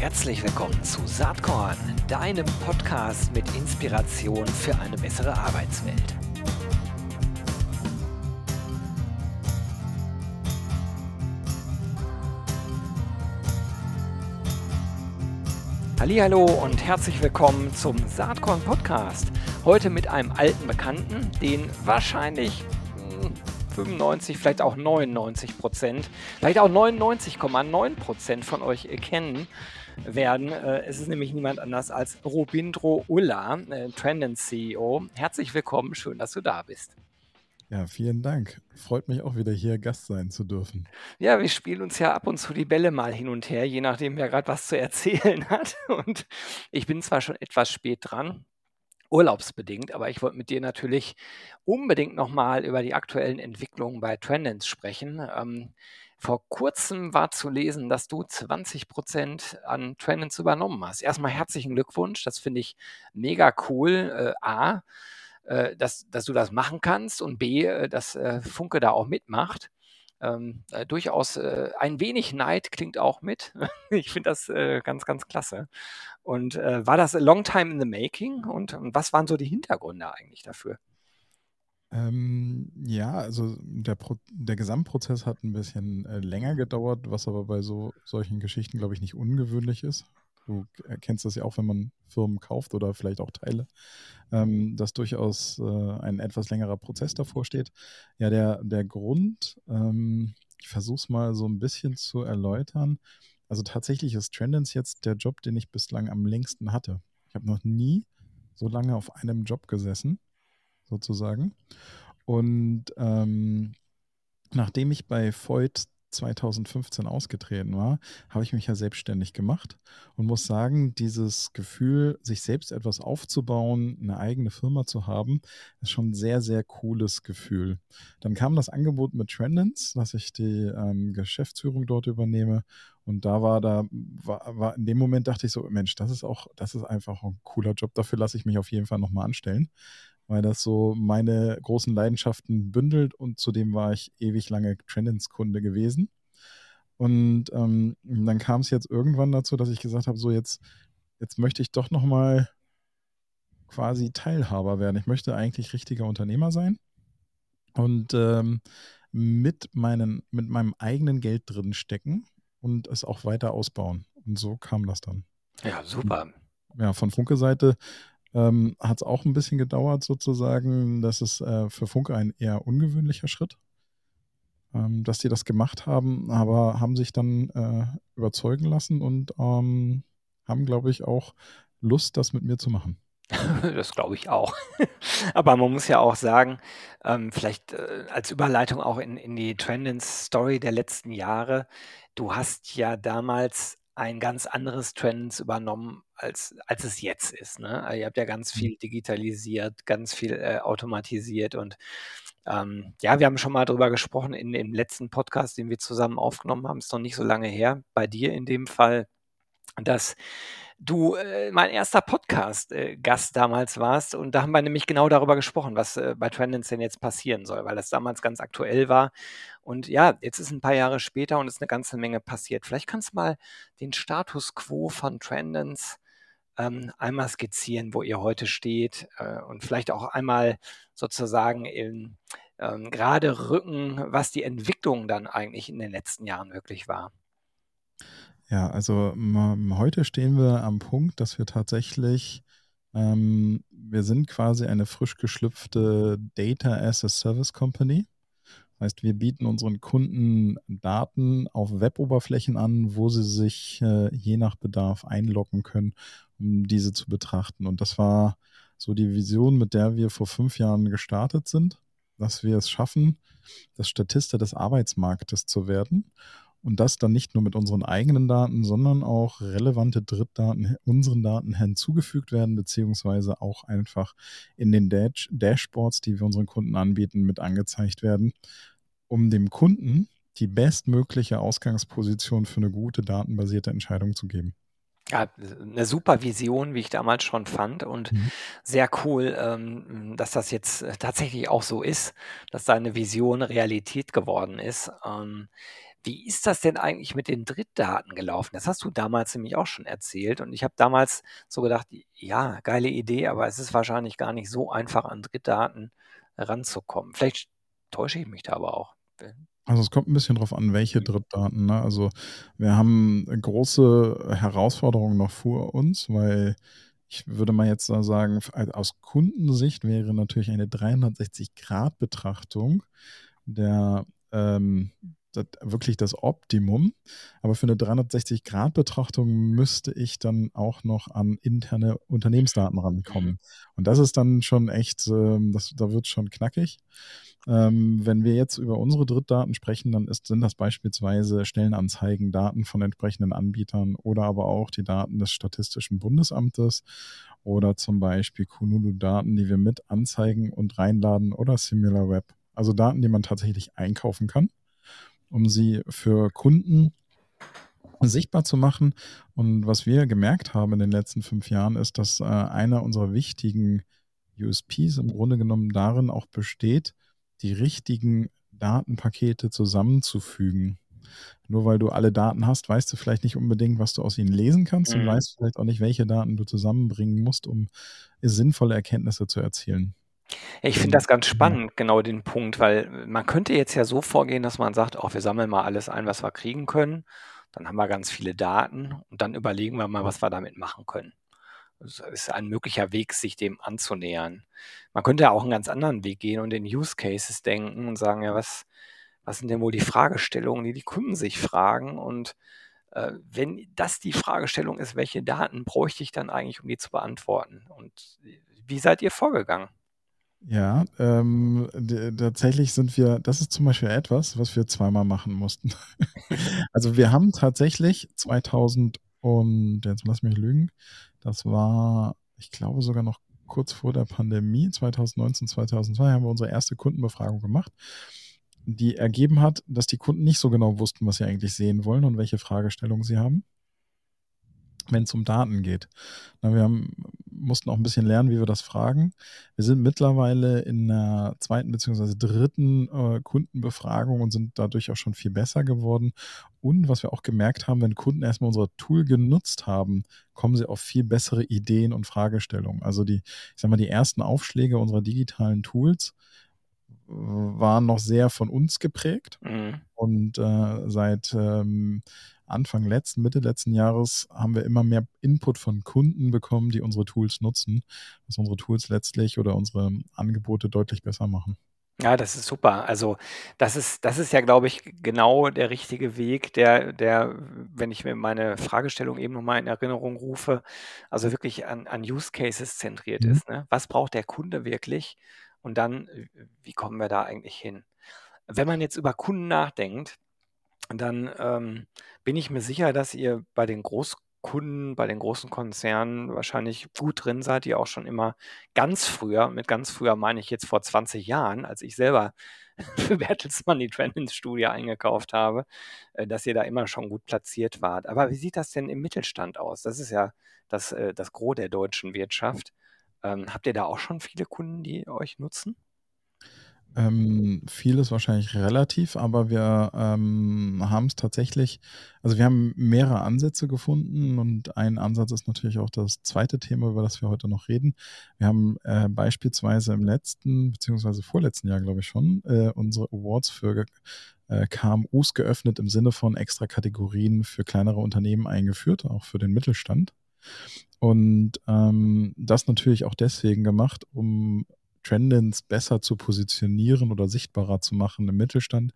Herzlich willkommen zu Saatkorn, deinem Podcast mit Inspiration für eine bessere Arbeitswelt. Hallo und herzlich willkommen zum Saatkorn Podcast. Heute mit einem alten Bekannten, den wahrscheinlich 95, hm, vielleicht auch 99 Prozent, vielleicht auch 99,9 Prozent von euch kennen werden. Äh, es ist nämlich niemand anders als Robindro Ulla, äh, Trendens CEO. Herzlich willkommen, schön, dass du da bist. Ja, vielen Dank. Freut mich auch wieder hier Gast sein zu dürfen. Ja, wir spielen uns ja ab und zu die Bälle mal hin und her, je nachdem, wer gerade was zu erzählen hat. Und ich bin zwar schon etwas spät dran, urlaubsbedingt, aber ich wollte mit dir natürlich unbedingt nochmal über die aktuellen Entwicklungen bei Trendens sprechen. Ähm, vor kurzem war zu lesen, dass du 20 Prozent an Trendens übernommen hast. Erstmal herzlichen Glückwunsch, das finde ich mega cool. Äh, A, äh, dass, dass du das machen kannst und B, äh, dass äh, Funke da auch mitmacht. Ähm, äh, durchaus äh, ein wenig Neid klingt auch mit. ich finde das ganz, ganz klasse. Und war das a long time in the making? Und, und was waren so die Hintergründe eigentlich dafür? Ähm, ja, also der, Pro der Gesamtprozess hat ein bisschen äh, länger gedauert, was aber bei so solchen Geschichten, glaube ich, nicht ungewöhnlich ist. Du kennst das ja auch, wenn man Firmen kauft oder vielleicht auch Teile, ähm, dass durchaus äh, ein etwas längerer Prozess davor steht. Ja, der, der Grund, ähm, ich versuche es mal so ein bisschen zu erläutern. Also tatsächlich ist Trendens jetzt der Job, den ich bislang am längsten hatte. Ich habe noch nie so lange auf einem Job gesessen sozusagen. Und ähm, nachdem ich bei Voigt 2015 ausgetreten war, habe ich mich ja selbstständig gemacht und muss sagen, dieses Gefühl, sich selbst etwas aufzubauen, eine eigene Firma zu haben, ist schon ein sehr, sehr cooles Gefühl. Dann kam das Angebot mit Trendens, dass ich die ähm, Geschäftsführung dort übernehme und da war da, war, war, in dem Moment dachte ich so, Mensch, das ist auch, das ist einfach ein cooler Job, dafür lasse ich mich auf jeden Fall nochmal anstellen weil das so meine großen Leidenschaften bündelt und zudem war ich ewig lange Trendens-Kunde gewesen. Und ähm, dann kam es jetzt irgendwann dazu, dass ich gesagt habe, so jetzt, jetzt möchte ich doch nochmal quasi Teilhaber werden. Ich möchte eigentlich richtiger Unternehmer sein und ähm, mit, meinen, mit meinem eigenen Geld drin stecken und es auch weiter ausbauen. Und so kam das dann. Ja, super. Ja, von Funke-Seite ähm, hat es auch ein bisschen gedauert sozusagen. Das ist äh, für Funke ein eher ungewöhnlicher Schritt, ähm, dass die das gemacht haben, aber haben sich dann äh, überzeugen lassen und ähm, haben, glaube ich, auch Lust, das mit mir zu machen. Das glaube ich auch. Aber man muss ja auch sagen, ähm, vielleicht äh, als Überleitung auch in, in die Trendens-Story der letzten Jahre, du hast ja damals ein ganz anderes Trends übernommen, als, als es jetzt ist. Ne? Also ihr habt ja ganz mhm. viel digitalisiert, ganz viel äh, automatisiert und ähm, ja, wir haben schon mal darüber gesprochen in dem letzten Podcast, den wir zusammen aufgenommen haben, ist noch nicht so lange her, bei dir in dem Fall, dass du äh, mein erster Podcast-Gast äh, damals warst und da haben wir nämlich genau darüber gesprochen, was äh, bei Trendens denn jetzt passieren soll, weil das damals ganz aktuell war. Und ja, jetzt ist ein paar Jahre später und ist eine ganze Menge passiert. Vielleicht kannst du mal den Status quo von Trendens ähm, einmal skizzieren, wo ihr heute steht äh, und vielleicht auch einmal sozusagen in ähm, gerade rücken, was die Entwicklung dann eigentlich in den letzten Jahren wirklich war. Ja, also heute stehen wir am Punkt, dass wir tatsächlich, ähm, wir sind quasi eine frisch geschlüpfte Data as a Service Company. Das heißt, wir bieten unseren Kunden Daten auf Weboberflächen an, wo sie sich äh, je nach Bedarf einloggen können, um diese zu betrachten. Und das war so die Vision, mit der wir vor fünf Jahren gestartet sind, dass wir es schaffen, das Statista des Arbeitsmarktes zu werden und das dann nicht nur mit unseren eigenen Daten, sondern auch relevante Drittdaten unseren Daten hinzugefügt werden, beziehungsweise auch einfach in den Dash Dashboards, die wir unseren Kunden anbieten, mit angezeigt werden, um dem Kunden die bestmögliche Ausgangsposition für eine gute datenbasierte Entscheidung zu geben. Ja, eine super Vision, wie ich damals schon fand und mhm. sehr cool, ähm, dass das jetzt tatsächlich auch so ist, dass deine Vision Realität geworden ist. Wie ist das denn eigentlich mit den Drittdaten gelaufen? Das hast du damals nämlich auch schon erzählt und ich habe damals so gedacht, ja, geile Idee, aber es ist wahrscheinlich gar nicht so einfach, an Drittdaten ranzukommen. Vielleicht täusche ich mich da aber auch. Also, es kommt ein bisschen drauf an, welche Drittdaten, ne? Also, wir haben große Herausforderungen noch vor uns, weil ich würde mal jetzt sagen, aus Kundensicht wäre natürlich eine 360-Grad-Betrachtung der ähm, das, wirklich das Optimum. Aber für eine 360-Grad-Betrachtung müsste ich dann auch noch an interne Unternehmensdaten rankommen. Mhm. Und das ist dann schon echt, ähm, das, da wird es schon knackig. Ähm, wenn wir jetzt über unsere Drittdaten sprechen, dann ist, sind das beispielsweise Stellenanzeigen, Daten von entsprechenden Anbietern oder aber auch die Daten des Statistischen Bundesamtes oder zum Beispiel Kununu-Daten, die wir mit anzeigen und reinladen oder SimilarWeb. Also Daten, die man tatsächlich einkaufen kann um sie für Kunden sichtbar zu machen. Und was wir gemerkt haben in den letzten fünf Jahren ist, dass äh, einer unserer wichtigen USPs im Grunde genommen darin auch besteht, die richtigen Datenpakete zusammenzufügen. Nur weil du alle Daten hast, weißt du vielleicht nicht unbedingt, was du aus ihnen lesen kannst mhm. und weißt vielleicht auch nicht, welche Daten du zusammenbringen musst, um sinnvolle Erkenntnisse zu erzielen. Ich finde das ganz spannend, genau den Punkt, weil man könnte jetzt ja so vorgehen, dass man sagt, auch wir sammeln mal alles ein, was wir kriegen können. Dann haben wir ganz viele Daten und dann überlegen wir mal, was wir damit machen können. Das ist ein möglicher Weg, sich dem anzunähern. Man könnte ja auch einen ganz anderen Weg gehen und in Use Cases denken und sagen, ja, was, was sind denn wohl die Fragestellungen, die die Kunden sich fragen? Und äh, wenn das die Fragestellung ist, welche Daten bräuchte ich dann eigentlich, um die zu beantworten? Und wie seid ihr vorgegangen? Ja, ähm, tatsächlich sind wir das ist zum Beispiel etwas, was wir zweimal machen mussten. Also, wir haben tatsächlich 2000 und jetzt lass mich lügen, das war, ich glaube, sogar noch kurz vor der Pandemie, 2019, 2002 haben wir unsere erste Kundenbefragung gemacht, die ergeben hat, dass die Kunden nicht so genau wussten, was sie eigentlich sehen wollen und welche Fragestellungen sie haben wenn es um Daten geht. Na, wir haben, mussten auch ein bisschen lernen, wie wir das fragen. Wir sind mittlerweile in der zweiten bzw. dritten äh, Kundenbefragung und sind dadurch auch schon viel besser geworden. Und was wir auch gemerkt haben, wenn Kunden erstmal unser Tool genutzt haben, kommen sie auf viel bessere Ideen und Fragestellungen. Also die, ich sag mal, die ersten Aufschläge unserer digitalen Tools waren noch sehr von uns geprägt. Mhm. Und äh, seit ähm, Anfang letzten, Mitte letzten Jahres haben wir immer mehr Input von Kunden bekommen, die unsere Tools nutzen, was unsere Tools letztlich oder unsere Angebote deutlich besser machen. Ja, das ist super. Also, das ist das ist ja, glaube ich, genau der richtige Weg, der der, wenn ich mir meine Fragestellung eben nochmal in Erinnerung rufe, also wirklich an an Use Cases zentriert Mhm. ist, ne? Was braucht der Kunde wirklich? Und dann, wie kommen wir da eigentlich hin? Wenn man jetzt über Kunden nachdenkt dann, ähm, bin ich mir sicher, dass ihr bei den Großkunden, bei den großen Konzernen wahrscheinlich gut drin seid, die auch schon immer ganz früher mit ganz früher meine ich jetzt vor 20 Jahren, als ich selber für Bertelsmann die Trendings-Studie eingekauft habe, äh, dass ihr da immer schon gut platziert wart. Aber wie sieht das denn im Mittelstand aus? Das ist ja das, äh, das Gros der deutschen Wirtschaft. Ähm, habt ihr da auch schon viele Kunden, die euch nutzen? Ähm, vieles wahrscheinlich relativ, aber wir ähm, haben es tatsächlich, also wir haben mehrere Ansätze gefunden und ein Ansatz ist natürlich auch das zweite Thema, über das wir heute noch reden. Wir haben äh, beispielsweise im letzten, beziehungsweise vorletzten Jahr, glaube ich schon, äh, unsere Awards für äh, KMUs geöffnet im Sinne von extra Kategorien für kleinere Unternehmen eingeführt, auch für den Mittelstand. Und ähm, das natürlich auch deswegen gemacht, um Trendins besser zu positionieren oder sichtbarer zu machen im Mittelstand,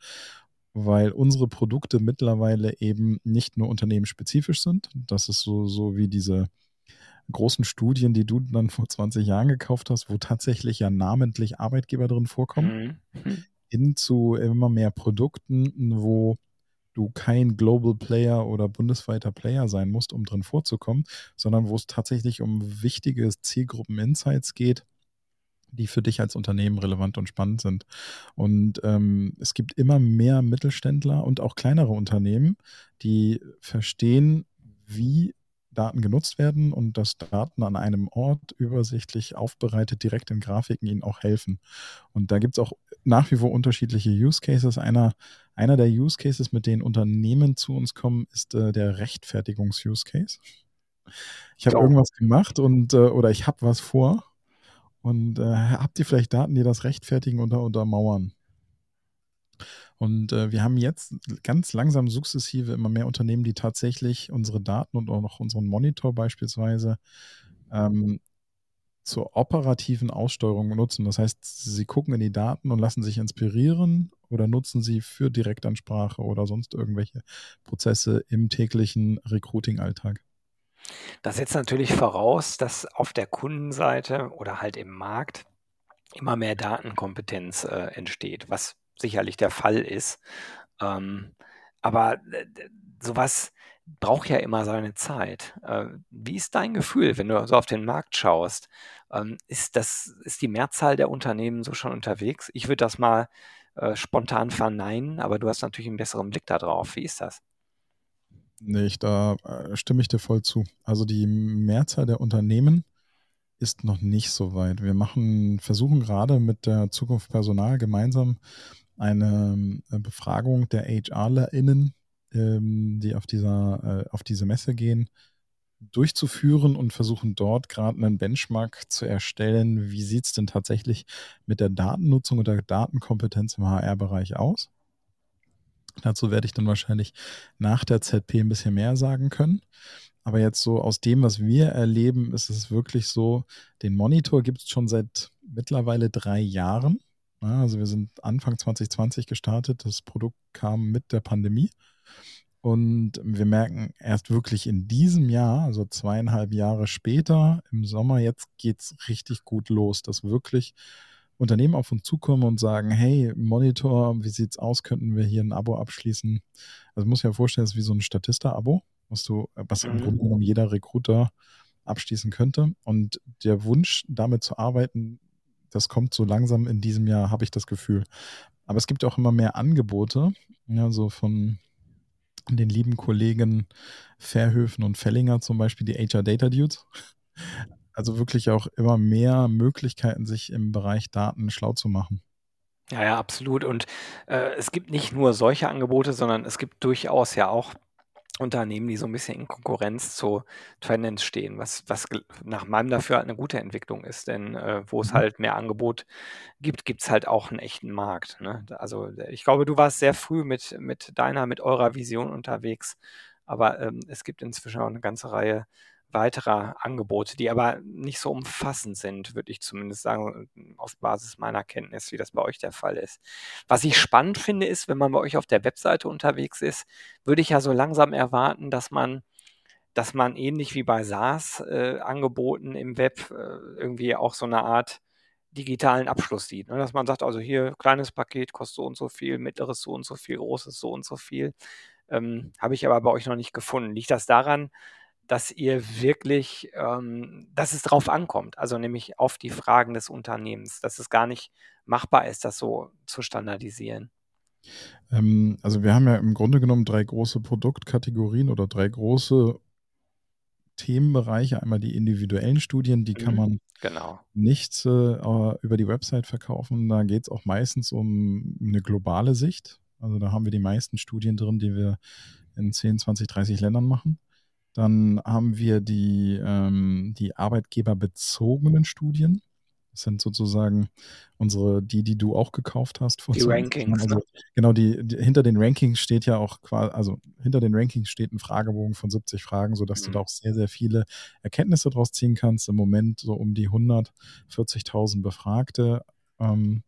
weil unsere Produkte mittlerweile eben nicht nur unternehmensspezifisch sind. Das ist so, so wie diese großen Studien, die du dann vor 20 Jahren gekauft hast, wo tatsächlich ja namentlich Arbeitgeber drin vorkommen, mhm. hin zu immer mehr Produkten, wo du kein Global Player oder bundesweiter Player sein musst, um drin vorzukommen, sondern wo es tatsächlich um wichtige Zielgruppen-Insights geht, die für dich als Unternehmen relevant und spannend sind. Und ähm, es gibt immer mehr Mittelständler und auch kleinere Unternehmen, die verstehen, wie Daten genutzt werden und dass Daten an einem Ort übersichtlich aufbereitet direkt in Grafiken ihnen auch helfen. Und da gibt es auch nach wie vor unterschiedliche Use Cases. Einer, einer der Use Cases, mit denen Unternehmen zu uns kommen, ist äh, der Rechtfertigungs-Use Case. Ich habe irgendwas gemacht und äh, oder ich habe was vor und äh, habt ihr vielleicht Daten, die das rechtfertigen oder untermauern? Und äh, wir haben jetzt ganz langsam sukzessive immer mehr Unternehmen, die tatsächlich unsere Daten und auch noch unseren Monitor beispielsweise ähm, zur operativen Aussteuerung nutzen. Das heißt, sie gucken in die Daten und lassen sich inspirieren oder nutzen sie für Direktansprache oder sonst irgendwelche Prozesse im täglichen Recruiting-Alltag. Das setzt natürlich voraus, dass auf der Kundenseite oder halt im Markt immer mehr Datenkompetenz äh, entsteht, was sicherlich der Fall ist. Ähm, aber äh, sowas braucht ja immer seine Zeit. Äh, wie ist dein Gefühl, wenn du so auf den Markt schaust? Ähm, ist, das, ist die Mehrzahl der Unternehmen so schon unterwegs? Ich würde das mal äh, spontan verneinen, aber du hast natürlich einen besseren Blick darauf. Wie ist das? Nee, ich, da äh, stimme ich dir voll zu. Also die Mehrzahl der Unternehmen ist noch nicht so weit. Wir machen, versuchen gerade mit der Zukunft Personal gemeinsam eine äh, Befragung der HRlerInnen, ähm, die auf, dieser, äh, auf diese Messe gehen, durchzuführen und versuchen dort gerade einen Benchmark zu erstellen. Wie sieht es denn tatsächlich mit der Datennutzung oder Datenkompetenz im HR-Bereich aus? Dazu werde ich dann wahrscheinlich nach der ZP ein bisschen mehr sagen können. Aber jetzt so aus dem, was wir erleben, ist es wirklich so, den Monitor gibt es schon seit mittlerweile drei Jahren. Also wir sind Anfang 2020 gestartet. Das Produkt kam mit der Pandemie. Und wir merken erst wirklich in diesem Jahr, also zweieinhalb Jahre später, im Sommer, jetzt geht es richtig gut los, dass wirklich Unternehmen auf uns zukommen und sagen, hey, Monitor, wie sieht's aus? Könnten wir hier ein Abo abschließen? Also muss ich mir vorstellen, es ist wie so ein Statista-Abo, was du, was im Grunde mhm. genommen jeder Recruiter abschließen könnte. Und der Wunsch, damit zu arbeiten, das kommt so langsam in diesem Jahr, habe ich das Gefühl. Aber es gibt auch immer mehr Angebote, ja, so von den lieben Kollegen Verhöfen und Fellinger zum Beispiel, die HR Data Dudes. Also wirklich auch immer mehr Möglichkeiten, sich im Bereich Daten schlau zu machen. Ja, ja, absolut. Und äh, es gibt nicht nur solche Angebote, sondern es gibt durchaus ja auch Unternehmen, die so ein bisschen in Konkurrenz zu Trendance stehen, was, was nach meinem Dafür halt eine gute Entwicklung ist, denn äh, wo es mhm. halt mehr Angebot gibt, gibt es halt auch einen echten Markt. Ne? Also ich glaube, du warst sehr früh mit, mit deiner, mit eurer Vision unterwegs, aber ähm, es gibt inzwischen auch eine ganze Reihe weiterer Angebote, die aber nicht so umfassend sind, würde ich zumindest sagen, auf Basis meiner Kenntnis, wie das bei euch der Fall ist. Was ich spannend finde, ist, wenn man bei euch auf der Webseite unterwegs ist, würde ich ja so langsam erwarten, dass man dass man ähnlich wie bei SaaS-Angeboten äh, im Web äh, irgendwie auch so eine Art digitalen Abschluss sieht. Ne? Dass man sagt, also hier kleines Paket kostet so und so viel, mittleres so und so viel, großes so und so viel. Ähm, Habe ich aber bei euch noch nicht gefunden. Liegt das daran, dass ihr wirklich, ähm, dass es drauf ankommt, also nämlich auf die Fragen des Unternehmens, dass es gar nicht machbar ist, das so zu standardisieren. Ähm, also wir haben ja im Grunde genommen drei große Produktkategorien oder drei große Themenbereiche. Einmal die individuellen Studien, die kann mhm, man genau. nicht äh, über die Website verkaufen. Da geht es auch meistens um eine globale Sicht. Also da haben wir die meisten Studien drin, die wir in 10, 20, 30 Ländern machen. Dann haben wir die, ähm, die arbeitgeberbezogenen Studien. Das sind sozusagen unsere, die, die du auch gekauft hast. die Rankings. Also, ne? Genau, die, die, hinter den Rankings steht ja auch quasi, also hinter den Rankings steht ein Fragebogen von 70 Fragen, sodass mhm. du da auch sehr, sehr viele Erkenntnisse draus ziehen kannst. Im Moment so um die 140.000 Befragte. Ähm,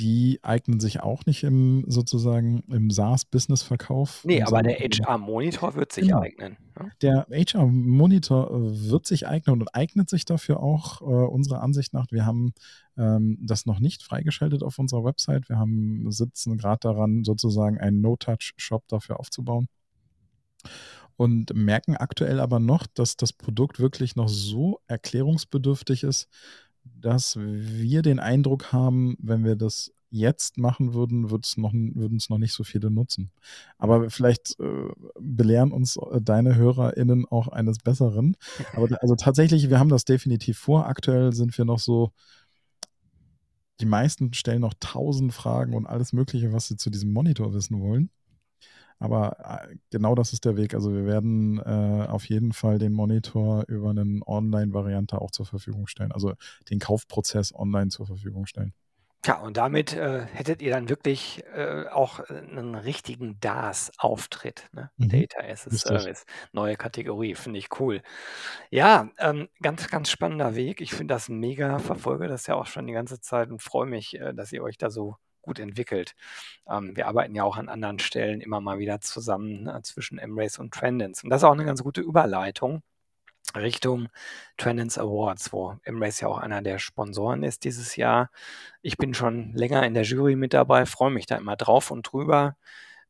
die eignen sich auch nicht im sozusagen im SaaS-Business-Verkauf. Nee, aber der HR-Monitor wird sich genau. eignen. Ne? Der HR-Monitor äh, wird sich eignen und eignet sich dafür auch äh, unserer Ansicht nach. Wir haben ähm, das noch nicht freigeschaltet auf unserer Website. Wir haben sitzen gerade daran, sozusagen einen No-Touch-Shop dafür aufzubauen und merken aktuell aber noch, dass das Produkt wirklich noch so erklärungsbedürftig ist, dass wir den Eindruck haben, wenn wir das jetzt machen würden, würden es noch nicht so viele nutzen. Aber vielleicht äh, belehren uns äh, deine HörerInnen auch eines Besseren. Aber also tatsächlich, wir haben das definitiv vor. Aktuell sind wir noch so, die meisten stellen noch tausend Fragen und alles Mögliche, was sie zu diesem Monitor wissen wollen. Aber äh, genau das ist der Weg. Also wir werden äh, auf jeden Fall den Monitor über eine Online-Variante auch zur Verfügung stellen. Also den Kaufprozess online zur Verfügung stellen. Ja, und damit äh, hättet ihr dann wirklich äh, auch einen richtigen DaaS-Auftritt, ne? Mhm. Data as a. Service. Neue Kategorie, finde ich cool. Ja, ähm, ganz, ganz spannender Weg. Ich finde das mega, verfolge das ja auch schon die ganze Zeit und freue mich, äh, dass ihr euch da so gut entwickelt. Ähm, wir arbeiten ja auch an anderen Stellen immer mal wieder zusammen ne, zwischen Embrace und Trendens. Und das ist auch eine ganz gute Überleitung Richtung Trendens Awards, wo Embrace ja auch einer der Sponsoren ist dieses Jahr. Ich bin schon länger in der Jury mit dabei, freue mich da immer drauf und drüber,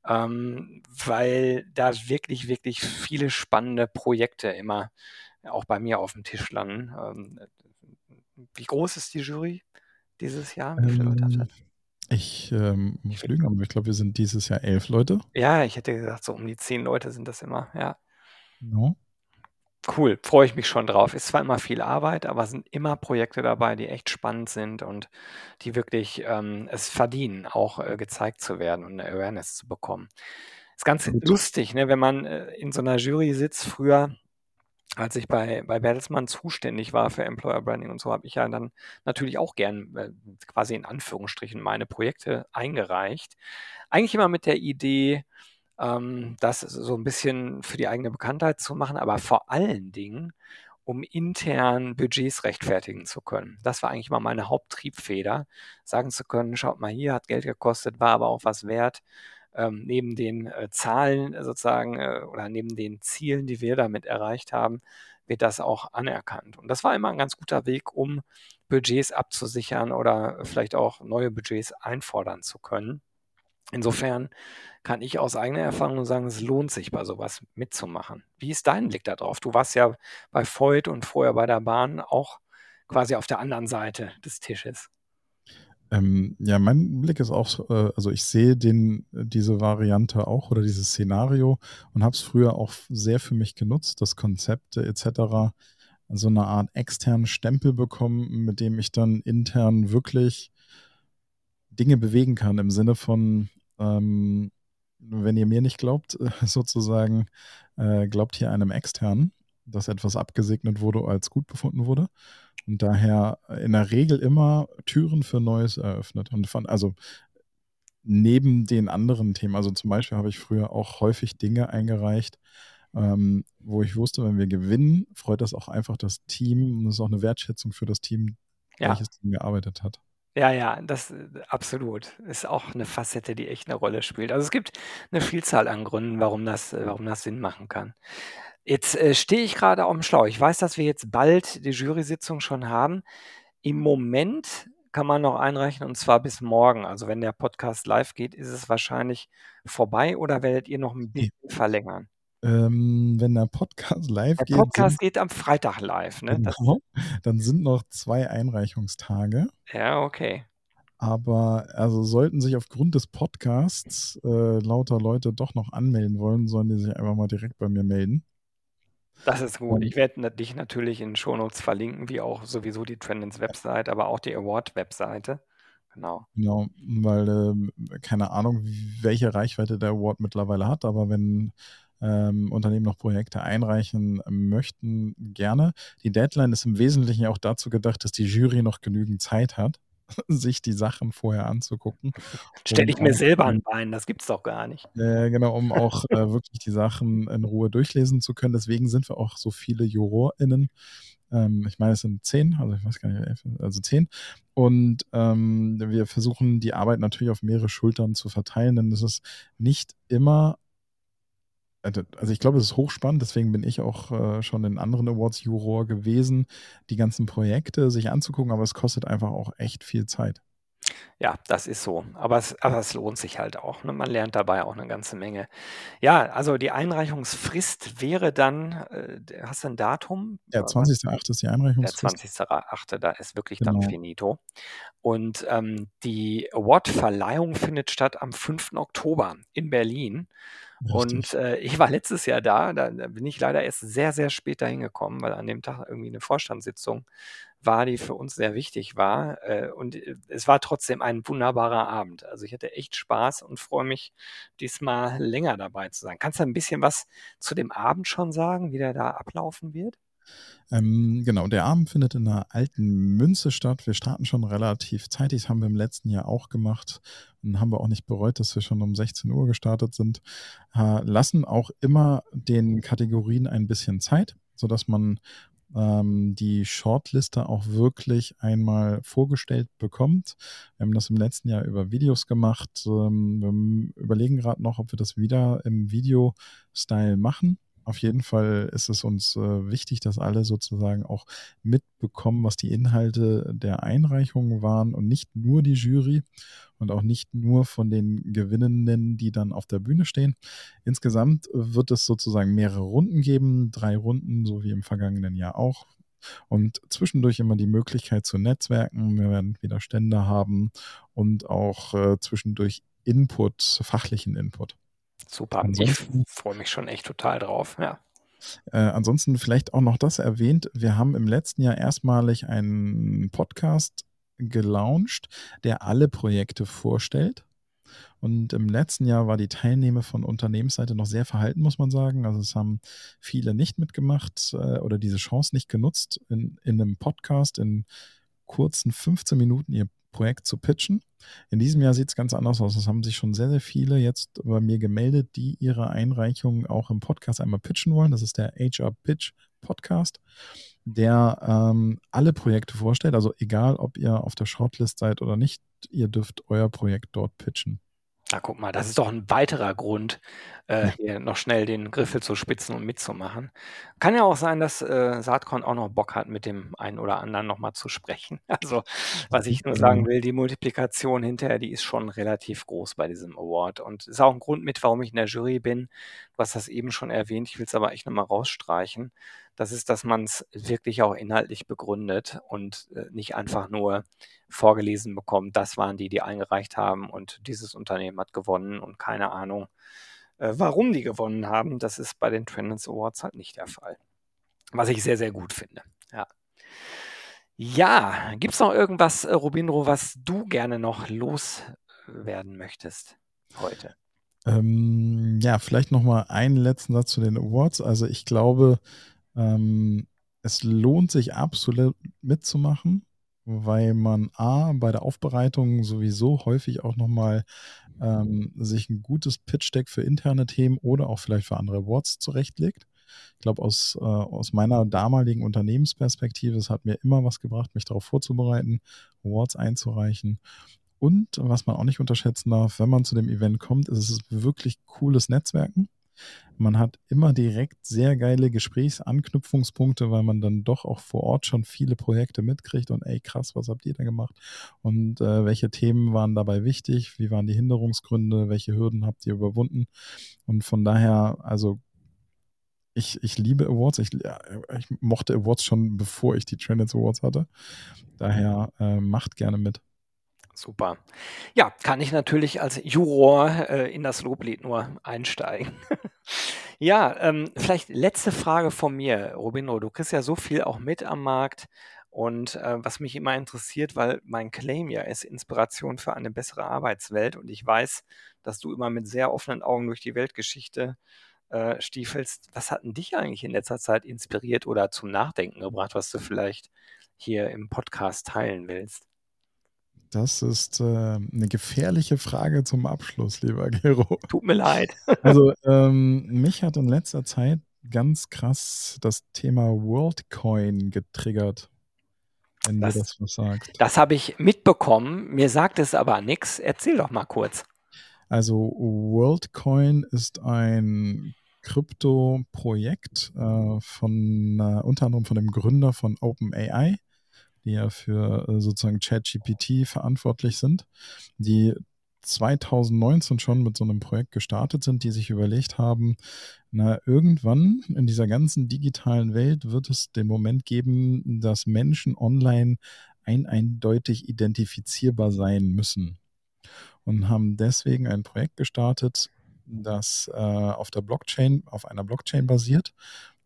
ähm, weil da wirklich, wirklich viele spannende Projekte immer auch bei mir auf dem Tisch landen. Ähm, wie groß ist die Jury dieses Jahr? Wie viele Leute hat Ähm, das? Ich ähm, muss lügen, aber ich glaube, wir sind dieses Jahr elf Leute. Ja, ich hätte gesagt, so um die zehn Leute sind das immer, ja. Genau. Cool, freue ich mich schon drauf. Ist zwar immer viel Arbeit, aber sind immer Projekte dabei, die echt spannend sind und die wirklich ähm, es verdienen, auch äh, gezeigt zu werden und eine Awareness zu bekommen. Ist ganz Absolut. lustig, ne, wenn man äh, in so einer Jury sitzt. Früher, als ich bei, bei Bertelsmann zuständig war für Employer Branding und so, habe ich ja dann natürlich auch gern äh, quasi in Anführungsstrichen meine Projekte eingereicht. Eigentlich immer mit der Idee, ähm, das so ein bisschen für die eigene Bekanntheit zu machen, aber vor allen Dingen, um intern Budgets rechtfertigen zu können. Das war eigentlich mal meine Haupttriebfeder, sagen zu können, schaut mal hier, hat Geld gekostet, war aber auch was wert. Ähm, neben den äh, Zahlen sozusagen äh, oder neben den Zielen, die wir damit erreicht haben, wird das auch anerkannt. Und das war immer ein ganz guter Weg, um Budgets abzusichern oder vielleicht auch neue Budgets einfordern zu können. Insofern kann ich aus eigener Erfahrung sagen, es lohnt sich, bei sowas mitzumachen. Wie ist dein Blick darauf? Du warst ja bei Voigt und vorher bei der Bahn auch quasi auf der anderen Seite des Tisches. Ähm, ja, mein Blick ist auch, äh, also ich sehe den, diese Variante auch oder dieses Szenario und habe es früher auch sehr für mich genutzt, das Konzepte etc. So eine Art externen Stempel bekommen, mit dem ich dann intern wirklich Dinge bewegen kann im Sinne von, ähm, wenn ihr mir nicht glaubt, sozusagen, äh, glaubt hier einem externen, dass etwas abgesegnet wurde, als gut befunden wurde. Und daher in der Regel immer Türen für Neues eröffnet. Und von, also neben den anderen Themen, also zum Beispiel habe ich früher auch häufig Dinge eingereicht, ähm, wo ich wusste, wenn wir gewinnen, freut das auch einfach das Team und das ist auch eine Wertschätzung für das Team, Ja. welches Team gearbeitet hat. Ja, ja, das äh, absolut. Ist auch eine Facette, die echt eine Rolle spielt. Also es gibt eine Vielzahl an Gründen, warum das, äh, warum das Sinn machen kann. Jetzt äh, stehe ich gerade auf dem Schlauch. Ich weiß, dass wir jetzt bald die Jury-Sitzung schon haben. Im Moment kann man noch einreichen und zwar bis morgen. Also wenn der Podcast live geht, ist es wahrscheinlich vorbei oder werdet ihr noch ein bisschen verlängern? Ähm, wenn der Podcast live Der geht, Podcast sind, geht am Freitag live, ne? Genau, dann sind noch zwei Einreichungstage. ja, okay. Aber also sollten sich aufgrund des Podcasts äh, lauter Leute doch noch anmelden wollen, sollen die sich einfach mal direkt bei mir melden. Das ist gut. Ich werde dich natürlich in den Shownotes verlinken, wie auch sowieso die Trendens Website, aber auch die Award-Webseite. Genau. Genau, weil ähm, keine Ahnung, welche Reichweite der Award mittlerweile hat, aber wenn ähm, Unternehmen noch Projekte einreichen möchten, gerne. Die Deadline ist im Wesentlichen auch dazu gedacht, dass die Jury noch genügend Zeit hat, sich die Sachen vorher anzugucken. Stelle um ich mir auch, selber äh, ein Bein, das gibt's doch gar nicht. Äh, genau, um auch äh, wirklich die Sachen in Ruhe durchlesen zu können. Deswegen sind wir auch so viele JurorInnen. Ähm, ich meine, es sind zehn, also ich weiß gar nicht, elf, also zehn. Und ähm, wir versuchen die Arbeit natürlich auf mehrere Schultern zu verteilen, denn es ist nicht immer, also also ich glaube, es ist hochspannend, deswegen bin ich auch äh, schon in anderen Awards Juror gewesen, die ganzen Projekte sich anzugucken, aber es kostet einfach auch echt viel Zeit. Ja, das ist so. Aber es, aber es lohnt sich halt auch. Ne? Man lernt dabei auch eine ganze Menge. Ja, also die Einreichungsfrist wäre dann, äh, hast du ein Datum? Ja, 20.08. ist die Der Einreichungsfrist. 20.08. Da ist wirklich dann Genau. finito. Und ähm, die Award-Verleihung findet statt am 5. Oktober in Berlin. Und Richtig. äh, ich war letztes Jahr da, da, da bin ich leider erst sehr, sehr spät dahin gekommen, weil an dem Tag irgendwie eine Vorstandssitzung war, die für uns sehr wichtig war. Äh, und äh, es war trotzdem ein wunderbarer Abend. Also ich hatte echt Spaß und freue mich, diesmal länger dabei zu sein. Kannst du ein bisschen was zu dem Abend schon sagen, wie der da ablaufen wird? Ähm, genau, der Abend findet in der alten Münze statt. Wir starten schon relativ zeitig, das haben wir im letzten Jahr auch gemacht und haben wir auch nicht bereut, dass wir schon um 16 Uhr gestartet sind. Äh, lassen auch immer den Kategorien ein bisschen Zeit, sodass man ähm, die Shortliste auch wirklich einmal vorgestellt bekommt. Wir haben das im letzten Jahr über Videos gemacht. Ähm, wir überlegen gerade noch, ob wir das wieder im Video-Style machen. Auf jeden Fall ist es uns äh, wichtig, dass alle sozusagen auch mitbekommen, was die Inhalte der Einreichungen waren und nicht nur die Jury und auch nicht nur von den Gewinnenden, die dann auf der Bühne stehen. Insgesamt wird es sozusagen mehrere Runden geben, drei Runden, so wie im vergangenen Jahr auch. Und zwischendurch immer die Möglichkeit zu netzwerken. Wir werden wieder Stände haben und auch äh, zwischendurch Input, fachlichen Input. Super. Ansonsten- ich freue mich schon echt total drauf. Ja. Äh, ansonsten vielleicht auch noch das erwähnt. Wir haben im letzten Jahr erstmalig einen Podcast gelauncht, der alle Projekte vorstellt. Und im letzten Jahr war die Teilnahme von Unternehmensseite noch sehr verhalten, muss man sagen. Also es haben viele nicht mitgemacht äh, oder diese Chance nicht genutzt, in, in einem Podcast in kurzen 15 Minuten ihr Projekt zu pitchen. In diesem Jahr sieht es ganz anders aus. Es haben sich schon sehr, sehr viele jetzt bei mir gemeldet, die ihre Einreichungen auch im Podcast einmal pitchen wollen. Das ist der HR Pitch Podcast, der ähm, alle Projekte vorstellt. Also egal, ob ihr auf der Shortlist seid oder nicht, ihr dürft euer Projekt dort pitchen. Na, guck mal, das ist doch ein weiterer Grund, äh, hier noch schnell den Griffel zu spitzen und mitzumachen. Kann ja auch sein, dass äh, Saatkorn auch noch Bock hat, mit dem einen oder anderen nochmal zu sprechen. Also, was ich nur sagen will, die Multiplikation hinterher, die ist schon relativ groß bei diesem Award. Und ist auch ein Grund mit, warum ich in der Jury bin. Du hast das eben schon erwähnt, ich will es aber echt nochmal rausstreichen. Das ist, dass man es wirklich auch inhaltlich begründet und äh, nicht einfach nur vorgelesen bekommt, das waren die, die eingereicht haben und dieses Unternehmen hat gewonnen und keine Ahnung, äh, warum die gewonnen haben. Das ist bei den Trendance Awards halt nicht der Fall. Was ich sehr, sehr gut finde. Ja. Ja, gibt es noch irgendwas, äh, Robindro, was du gerne noch loswerden möchtest heute? Ähm, ja, vielleicht noch mal einen letzten Satz zu den Awards. Also ich glaube, ähm, es lohnt sich absolut mitzumachen, weil man A, bei der Aufbereitung sowieso häufig auch noch mal ähm, sich ein gutes Pitch-Deck für interne Themen oder auch vielleicht für andere Awards zurechtlegt. Ich glaube, aus, äh, aus meiner damaligen Unternehmensperspektive, es hat mir immer was gebracht, mich darauf vorzubereiten, Awards einzureichen. Und was man auch nicht unterschätzen darf, wenn man zu dem Event kommt, ist es wirklich cooles Netzwerken. Man hat immer direkt sehr geile Gesprächsanknüpfungspunkte, weil man dann doch auch vor Ort schon viele Projekte mitkriegt und ey, krass, was habt ihr da gemacht? Und äh, welche Themen waren dabei wichtig? Wie waren die Hinderungsgründe? Welche Hürden habt ihr überwunden? Und von daher, also ich, ich liebe Awards. Ich, ich mochte Awards schon, bevor ich die Trendance Awards hatte. Daher äh, macht gerne mit. Super. Ja, kann ich natürlich als Juror äh, in das Loblied nur einsteigen. ja, ähm, vielleicht letzte Frage von mir, Robino. Du kriegst ja so viel auch mit am Markt. Und äh, was mich immer interessiert, weil mein Claim ja ist Inspiration für eine bessere Arbeitswelt. Und ich weiß, dass du immer mit sehr offenen Augen durch die Weltgeschichte äh, stiefelst. Was hat denn dich eigentlich in letzter Zeit inspiriert oder zum Nachdenken gebracht, was du vielleicht hier im Podcast teilen willst? Das ist äh, eine gefährliche Frage zum Abschluss, lieber Gero. Tut mir leid. Also ähm, mich hat in letzter Zeit ganz krass das Thema WorldCoin getriggert, wenn Das- dir das was sagt. Das habe ich mitbekommen. Mir sagt es aber nichts. Erzähl doch mal kurz. Also WorldCoin ist ein Krypto-Projekt äh, von äh, unter anderem von dem Gründer von OpenAI, die ja für äh, sozusagen ChatGPT verantwortlich sind, die 2019 schon mit so einem Projekt gestartet sind, die sich überlegt haben, na, irgendwann in dieser ganzen digitalen Welt wird es den Moment geben, dass Menschen online ein eindeutig identifizierbar sein müssen. Und haben deswegen ein Projekt gestartet, das äh, auf der Blockchain, auf einer Blockchain basiert,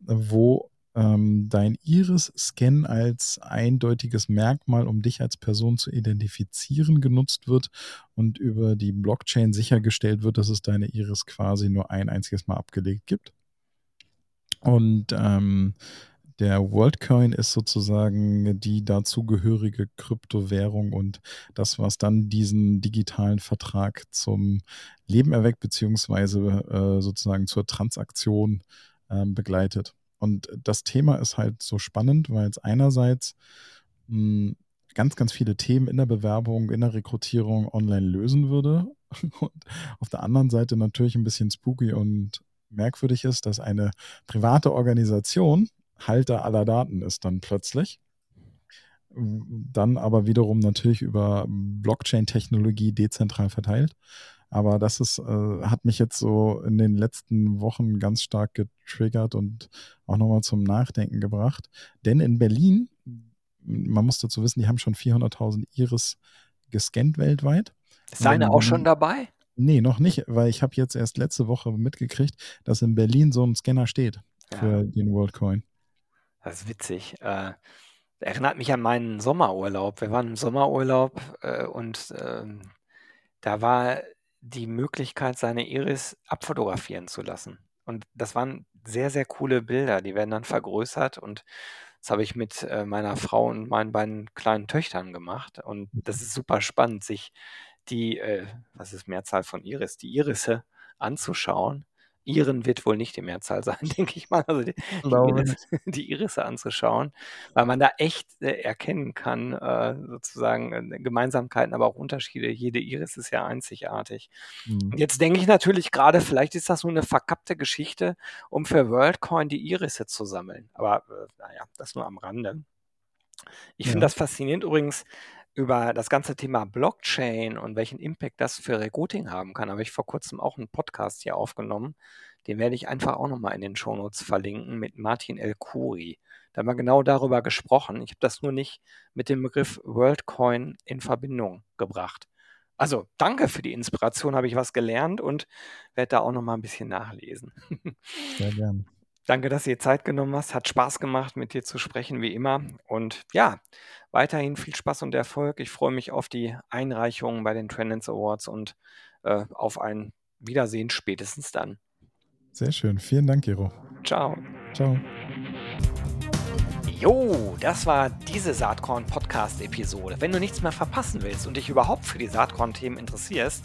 wo ähm, dein Iris-Scan als eindeutiges Merkmal, um dich als Person zu identifizieren, genutzt wird und über die Blockchain sichergestellt wird, dass es deine Iris quasi nur ein einziges Mal abgelegt gibt. Und ähm, der WorldCoin ist sozusagen die dazugehörige Kryptowährung und das, was dann diesen digitalen Vertrag zum Leben erweckt, beziehungsweise äh, sozusagen zur Transaktion äh, begleitet. Und das Thema ist halt so spannend, weil es einerseits mh, hm, ganz, ganz viele Themen in der Bewerbung, in der Rekrutierung online lösen würde. Und auf der anderen Seite natürlich ein bisschen spooky und merkwürdig ist, dass eine private Organisation Halter aller Daten ist dann plötzlich. Dann aber wiederum natürlich über Blockchain-Technologie dezentral verteilt. Aber das ist, äh, hat mich jetzt so in den letzten Wochen ganz stark getriggert und auch nochmal zum Nachdenken gebracht. Denn in Berlin, man muss dazu wissen, die haben schon 400.000 Iris gescannt weltweit. Ist deine auch schon dabei? Nee, noch nicht, weil ich habe jetzt erst letzte Woche mitgekriegt, dass in Berlin so ein Scanner steht für ja. den WorldCoin. Das ist witzig. Äh, erinnert mich an meinen Sommerurlaub. Wir waren im Sommerurlaub äh, und ähm, da war die Möglichkeit, seine Iris abfotografieren zu lassen. Und das waren sehr, sehr coole Bilder. Die werden dann vergrößert und das habe ich mit äh, meiner Frau und meinen beiden kleinen Töchtern gemacht. Und das ist super spannend, sich die, äh, was ist Mehrzahl von Iris, die Irisse anzuschauen Iren wird wohl nicht die Mehrzahl sein, denke ich mal. Also die, die, Iris, die Irisse anzuschauen, weil man da echt äh, erkennen kann, äh, sozusagen äh, Gemeinsamkeiten, aber auch Unterschiede. Jede Iris ist ja einzigartig. Mhm. Jetzt denke ich natürlich gerade, vielleicht ist das nur eine verkappte Geschichte, um für WorldCoin die Irisse zu sammeln. Aber äh, naja, das nur am Rande. Ich ja. finde das faszinierend übrigens, über das ganze Thema Blockchain und welchen Impact das für Recruiting haben kann, habe ich vor kurzem auch einen Podcast hier aufgenommen. Den werde ich einfach auch nochmal in den Shownotes verlinken mit Martin El Kuri. Da haben wir genau darüber gesprochen. Ich habe das nur nicht mit dem Begriff WorldCoin in Verbindung gebracht. Also danke für die Inspiration, habe ich was gelernt und werde da auch nochmal ein bisschen nachlesen. Sehr gerne. Danke, dass du dir Zeit genommen hast. Hat Spaß gemacht, mit dir zu sprechen, wie immer. Und ja, weiterhin viel Spaß und Erfolg. Ich freue mich auf die Einreichungen bei den Trendance Awards und äh, auf ein Wiedersehen spätestens dann. Sehr schön. Vielen Dank, Gero. Ciao. Ciao. Jo, das war diese Saatkorn Podcast Episode. Wenn du nichts mehr verpassen willst und dich überhaupt für die Saatkorn Themen interessierst,